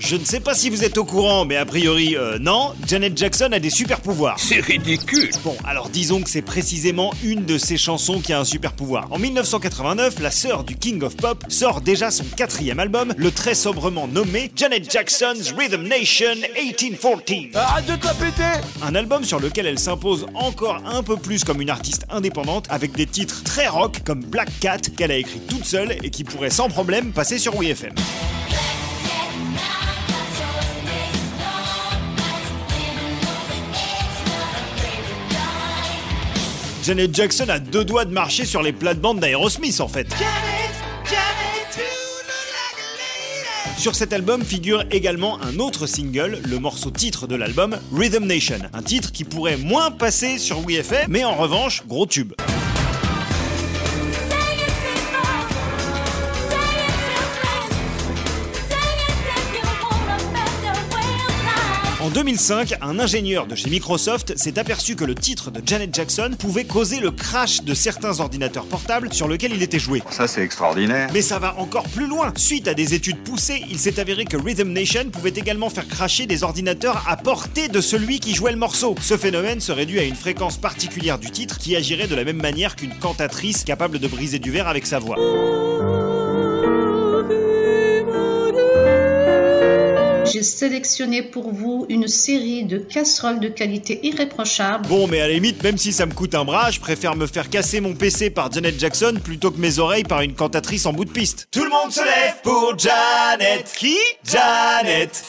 Je ne sais pas si vous êtes au courant, mais a priori, euh, non, Janet Jackson a des super pouvoirs. C'est ridicule. Bon, alors disons que c'est précisément une de ses chansons qui a un super pouvoir. En 1989, la sœur du King of Pop sort déjà son quatrième album, le très sobrement nommé Janet Jackson's Rhythm Nation 1814. Arrête de te la péter Un album sur lequel elle s'impose encore un peu plus comme une artiste indépendante, avec des titres très rock comme Black Cat qu'elle a écrit toute seule et qui pourrait sans problème passer sur WFM. Janet Jackson a deux doigts de marcher sur les plates-bandes d'Aerosmith en fait. Sur cet album figure également un autre single, le morceau titre de l'album, Rhythm Nation. Un titre qui pourrait moins passer sur WFM, mais en revanche, gros tube. En 2005, un ingénieur de chez Microsoft s'est aperçu que le titre de Janet Jackson pouvait causer le crash de certains ordinateurs portables sur lesquels il était joué. Ça, c'est extraordinaire. Mais ça va encore plus loin. Suite à des études poussées, il s'est avéré que Rhythm Nation pouvait également faire cracher des ordinateurs à portée de celui qui jouait le morceau. Ce phénomène serait dû à une fréquence particulière du titre qui agirait de la même manière qu'une cantatrice capable de briser du verre avec sa voix. J'ai sélectionné pour vous une série de casseroles de qualité irréprochable. Bon, mais à la limite, même si ça me coûte un bras, je préfère me faire casser mon PC par Janet Jackson plutôt que mes oreilles par une cantatrice en bout de piste. Tout le monde se lève pour Janet. Qui? Janet.